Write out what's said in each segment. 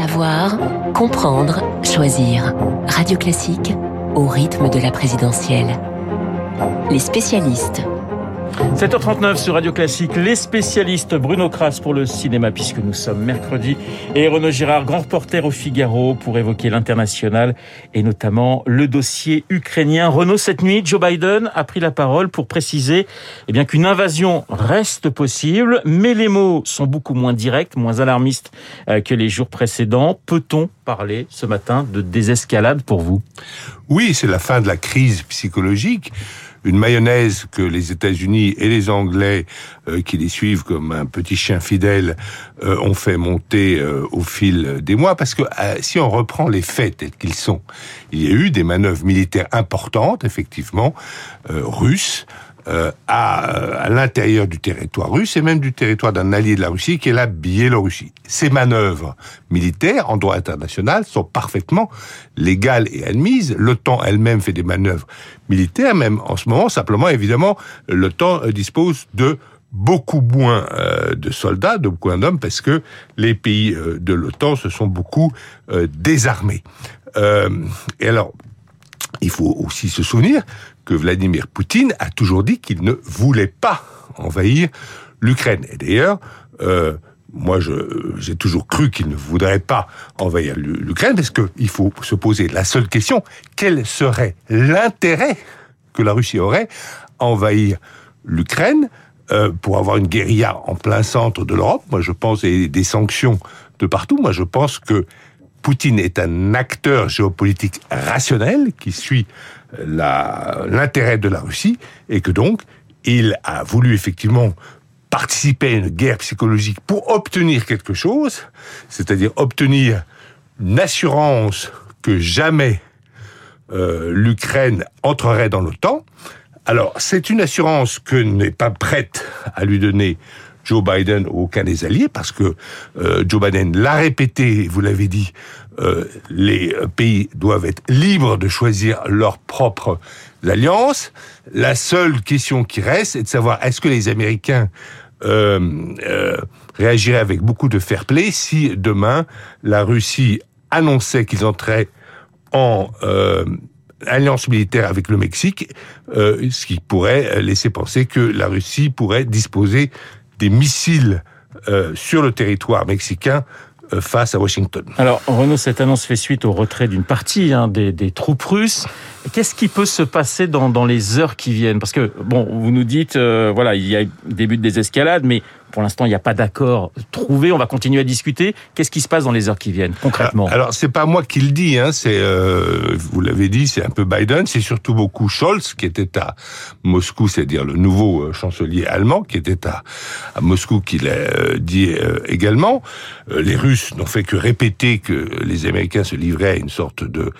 Savoir, comprendre, choisir. Radio Classique au rythme de la présidentielle. Les spécialistes. 7h39 sur Radio Classique, les spécialistes Bruno Kras pour le cinéma puisque nous sommes mercredi et Renaud Girard, grand reporter au Figaro pour évoquer l'international et notamment le dossier ukrainien. Renaud, cette nuit, Joe Biden a pris la parole pour préciser eh bien qu'une invasion reste possible, mais les mots sont beaucoup moins directs, moins alarmistes euh, que les jours précédents. Peut-on parler ce matin de désescalade pour vous? Oui, c'est la fin de la crise psychologique une mayonnaise que les États-Unis et les Anglais, euh, qui les suivent comme un petit chien fidèle, euh, ont fait monter euh, au fil des mois. Parce que si on reprend les faits tels qu'ils sont, il y a eu des manœuvres militaires importantes, effectivement, russes, euh, à, à l'intérieur du territoire russe et même du territoire d'un allié de la Russie qui est la Biélorussie. Ces manœuvres militaires en droit international sont parfaitement légales et admises. L'OTAN elle-même fait des manœuvres militaires, même en ce moment. Simplement, évidemment, l'OTAN euh, dispose de beaucoup moins euh, de soldats, de beaucoup moins d'hommes, parce que les pays de l'OTAN se sont beaucoup désarmés. et alors, il faut aussi se souvenir que Vladimir Poutine a toujours dit qu'il ne voulait pas envahir l'Ukraine. Et d'ailleurs, euh, moi, j'ai toujours cru qu'il ne voudrait pas envahir l'Ukraine, parce qu'il faut se poser la seule question quel serait l'intérêt que la Russie aurait à envahir l'Ukraine euh, pour avoir une guérilla en plein centre de l'Europe? Moi, je pense et des sanctions de partout. Moi, je pense que Poutine est un acteur géopolitique rationnel qui suit l'intérêt de la Russie et que donc il a voulu effectivement participer à une guerre psychologique pour obtenir quelque chose, c'est-à-dire obtenir une assurance que jamais euh, l'Ukraine entrerait dans l'OTAN. Alors, c'est une assurance que n'est pas prête à lui donner Joe Biden aucun des alliés, parce que euh, Joe Biden l'a répété, vous l'avez dit, euh, les pays doivent être libres de choisir leurs propres alliances. La seule question qui reste est de savoir est-ce que les Américains euh, réagiraient avec beaucoup de fair play si demain la Russie annonçait qu'ils entraient en alliance militaire avec le Mexique, ce qui pourrait laisser penser que la Russie pourrait disposer des missiles euh, sur le territoire mexicain euh, face à Washington. Alors, Renaud, cette annonce fait suite au retrait d'une partie hein, des, des, troupes russes. Qu'est-ce qui peut se passer dans, dans, les heures qui viennent? Parce que, bon, vous nous dites, euh, voilà, il y a début des escalades, mais pour l'instant, il n'y a pas d'accord trouvé. On va continuer à discuter. Qu'est-ce qui se passe dans les heures qui viennent, concrètement? Alors, alors c'est pas moi qui le dis. Hein, c'est, euh, vous l'avez dit, c'est un peu Biden. C'est surtout beaucoup Scholz qui était à Moscou, c'est-à-dire le nouveau euh, chancelier allemand qui était à, à Moscou, qui l'a euh, dit euh, également. les Russes n'ont fait que répéter que les Américains se livraient à une sorte de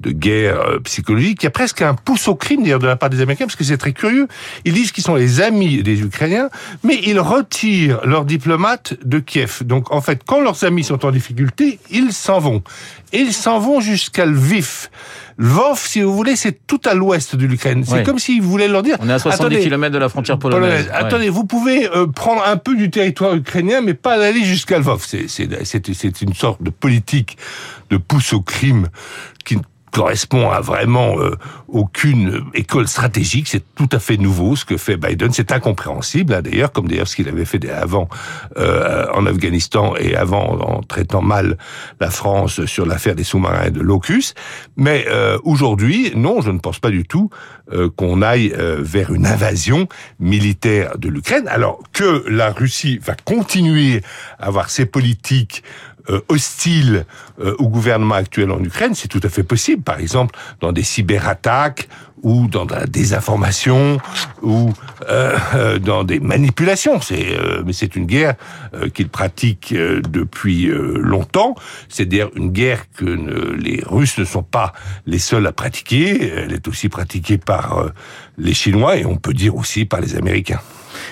de guerre euh, psychologique. Il y a presque un pouce au crime d'ailleurs de la part des Américains, parce que c'est très curieux. Ils disent qu'ils sont les amis des Ukrainiens, mais ils retirent leurs diplomates de Kiev. Donc en fait, quand leurs amis sont en difficulté, ils s'en vont. Et ils s'en vont jusqu'à Lviv. Lvov, si vous voulez, c'est tout à l'ouest de l'Ukraine. C'est comme s'ils voulaient leur dire. On est à 70 km de la frontière polonaise. Attendez, vous pouvez euh, prendre un peu du territoire ukrainien, mais pas aller jusqu'à Lvov. C'est une sorte de politique de pouce au crime correspond à vraiment euh, aucune école stratégique. C'est tout à fait nouveau ce que fait Biden. C'est incompréhensible, hein, d'ailleurs, comme d'ailleurs ce qu'il avait fait avant euh, en Afghanistan et avant en traitant mal la France sur l'affaire des sous-marins de l'OCUS. Mais euh, aujourd'hui, non, je ne pense pas du tout qu'on aille vers une invasion militaire de l'Ukraine. Alors que la Russie va continuer à avoir ses politiques euh, hostile euh, au gouvernement actuel en Ukraine, c'est tout à fait possible. Par exemple, dans des cyberattaques ou dans la désinformation ou euh, dans des manipulations. C'est mais c'est une guerre qu'ils pratiquent depuis longtemps. C'est-à-dire une guerre que les Russes ne sont pas les seuls à pratiquer. Elle est aussi pratiquée par les Chinois et on peut dire aussi par les Américains.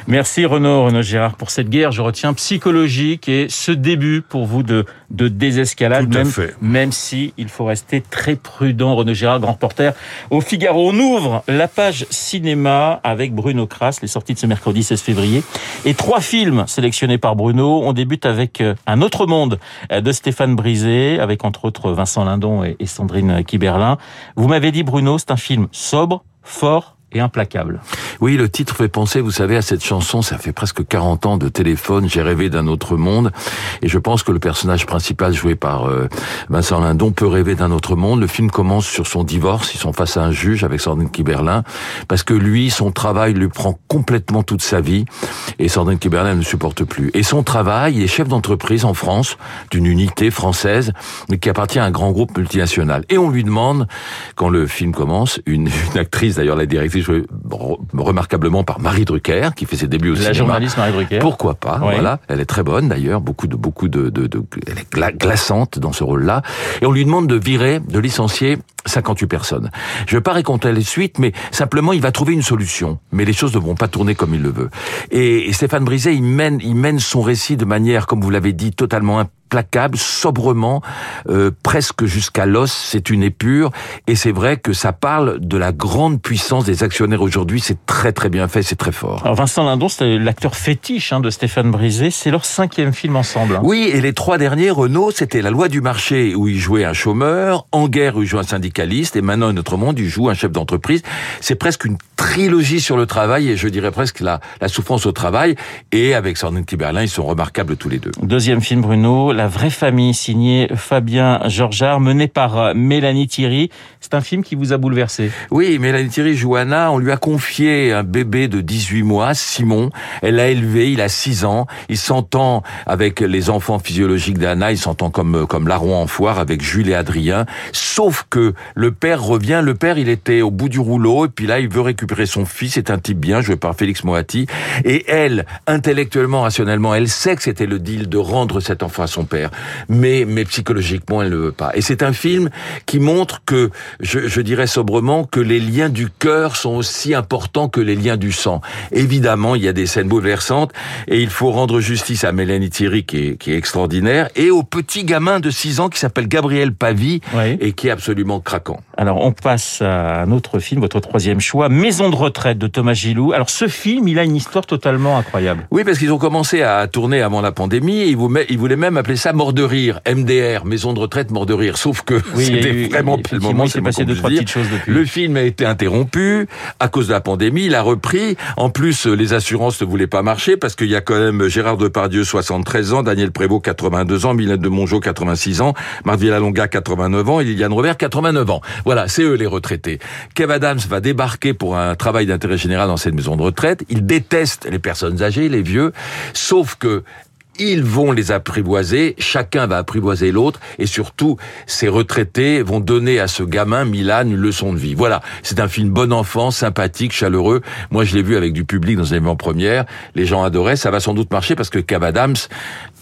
Merci Renaud, Renaud Gérard pour cette guerre, je retiens psychologique et ce début pour vous de, de désescalade, Tout à même, fait. même si il faut rester très prudent. Renaud Gérard, grand reporter au Figaro. On ouvre la page cinéma avec Bruno Kras, les sorties de ce mercredi 16 février. Et trois films sélectionnés par Bruno. On débute avec euh, Un autre monde euh, de Stéphane Brisé, avec entre autres Vincent Lindon et et Sandrine Kiberlin. Vous m'avez dit Bruno, c'est un film sobre, fort Oui, le titre fait penser, vous savez, à cette chanson, ça fait presque 40 ans de téléphone, j'ai rêvé d'un autre monde, et je pense que le personnage principal joué par euh, Vincent Lindon peut rêver d'un autre monde. Le film commence sur son divorce, ils sont face à un juge avec Sandrine Kiberlin, parce que lui, son travail lui prend complètement toute sa vie, et Sandrine Kiberlin ne supporte plus. Et son travail, il est chef d'entreprise en France, d'une unité française, mais qui appartient à un grand groupe multinational. Et on lui demande, quand le film commence, une, une actrice, d'ailleurs la directrice remarquablement par Marie Drucker, qui fait ses débuts au La cinéma. journaliste Marie Drucker. Pourquoi pas Oui. Voilà, elle est très bonne d'ailleurs, beaucoup de beaucoup de, de, de- elle est gla- glaçante dans ce rôle-là. Et on lui demande de virer, de licencier 58 personnes. Je ne vais pas raconter les suites, mais simplement il va trouver une solution. Mais les choses ne vont pas tourner comme il le veut. Et, et Stéphane Brisé, il mène, il mène son récit de manière, comme vous l'avez dit, totalement implacable, sobrement, euh, presque jusqu'à l'os. C'est une épure. Et c'est vrai que ça parle de la grande puissance des actionnaires aujourd'hui. C'est très très bien fait, c'est très fort. Alors Vincent Lindon, c'est l'acteur fétiche hein, de Stéphane Brisé. C'est leur cinquième film ensemble. hein. Oui, et les trois derniers, Renault, c'était La loi du marché où il jouait un chômeur, En guerre où il joue un syndicaliste, et maintenant, un autre monde, il joue un chef d'entreprise. C'est presque une trilogie sur le travail, et je dirais presque la, la souffrance au travail. Et avec Sandrine Kiberlin, ils sont remarquables tous les deux. Deuxième film Bruno, La vraie famille, signé Fabien Georgeard, mené par euh, Mélanie Thierry. C'est un film qui vous a bouleversé? Oui, Mélanie Thierry joue Anna. On lui a confié un bébé de 18 mois, Simon. Elle l'a élevé, il a 6 ans. Il s'entend avec les enfants physiologiques d'Anna. Il s'entend comme, comme larron en foire avec Jules et Adrien. Sauf que le père revient. Le père, il était au bout du rouleau. Et puis là, il veut récupérer son fils. C'est un type bien, joué par Félix Moati. Et elle, intellectuellement, rationnellement, elle sait que c'était le deal de rendre cet enfant à son père. Mais, mais psychologiquement, elle ne veut pas. Et c'est un film qui montre que, je, je dirais sobrement, que les liens du cœur sont aussi importants que les liens du sang. Évidemment, il y a des scènes bouleversantes et il faut rendre justice à Mélanie Thierry qui est, qui est extraordinaire et au petit gamin de 6 ans qui s'appelle Gabriel Pavie Oui. et qui est absolument craquant. Alors on passe à un autre film, votre troisième choix, Maison de retraite de Thomas Gilou. Alors ce film, il a une histoire totalement incroyable. Oui, parce qu'ils ont commencé à tourner avant la pandémie et ils voulaient même appeler ça mort de rire, MDR, maison de retraite mort de rire. Sauf que Oui, c'était eu- vraiment le moment. c'est passé deux, trois puisse petites dire. choses depuis. Le film a été interrompu à cause de la pandémie. Il a repris. En plus, les assurances ne voulaient pas marcher parce qu'il y a quand même Gérard Depardieu, 73 ans, Daniel Prévost, 82 ans, Mylène de Mongeau, 86 ans, Marc Villalonga, 89 ans et Liliane Robert, 89 ans. Voilà, c'est eux les retraités. Kev Adams va débarquer pour un travail d'intérêt général dans cette maison de retraite. Il déteste les personnes âgées, les vieux, sauf que ils vont les apprivoiser, chacun va apprivoiser l'autre, et surtout, ces retraités vont donner à ce gamin, Milan, une leçon de vie. Voilà, c'est un film bon enfant, sympathique, chaleureux. Moi, je l'ai vu avec du public dans une avant-première. Les gens adoraient, ça va sans doute marcher parce que Cab Adams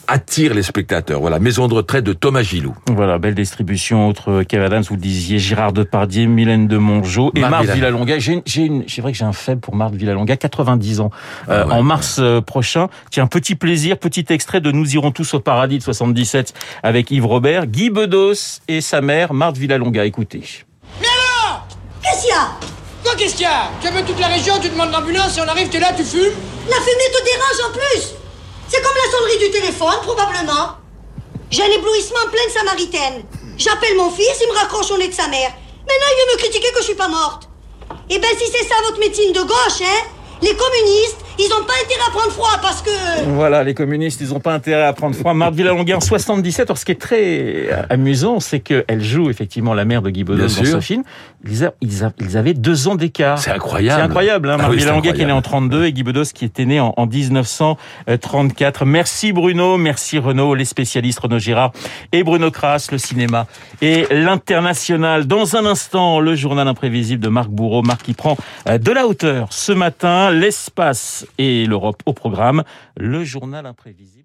attire les spectateurs. Voilà, maison de retraite de Thomas Gilou. Voilà, belle distribution. Autre Kev Adams, vous le disiez, Gérard Depardieu, Mylène de Mongeau et Marc Marthe Villalonga. J'ai une, c'est vrai que j'ai un faible pour Marthe Villalonga, 90 ans. Euh, Ah ouais, en mars euh, prochain, tiens, petit plaisir, petit extrait de Nous irons tous au paradis de 77 avec Yves Robert, Guy Bedos et sa mère, Marthe Villalonga. Écoutez. Qu'est-ce qu'il y a? Quoi qu'est-ce qu'il y a? Tu appelles toute la région, tu demandes l'ambulance et on arrive, t'es là, tu fumes? La fumée te dérange en plus C'est comme la sonnerie du téléphone, probablement. J'ai un éblouissement en pleine samaritaine. J'appelle mon fils, il me raccroche au nez de sa mère. Maintenant, il vient me critiquer que je suis pas morte. Eh ben, si c'est ça votre médecine de gauche, hein Les communistes, ils ont pas intérêt à prendre froid parce que... Voilà, les communistes, ils n'ont pas intérêt à prendre froid. Marthe Villalonga en 77. Alors, ce qui est très euh, amusant, c'est qu'elle joue effectivement la mère de Guy Bedos dans sûr. ce film. Ils, a- ils, a- ils avaient deux ans d'écart. C'est incroyable. C'est incroyable, hein, Ah Marc oui, c'est Villalonga qui est né en incroyable. 32 et Guy Bedos qui était né en, en 1934. Merci Bruno, merci Renaud, les spécialistes Renaud Girard et Bruno Kras, le cinéma et l'international. Dans un instant, le journal imprévisible de Marc Bourreau. Marc qui prend euh, de la hauteur ce matin, l'espace et l'Europe au programme. Le journal imprévisible.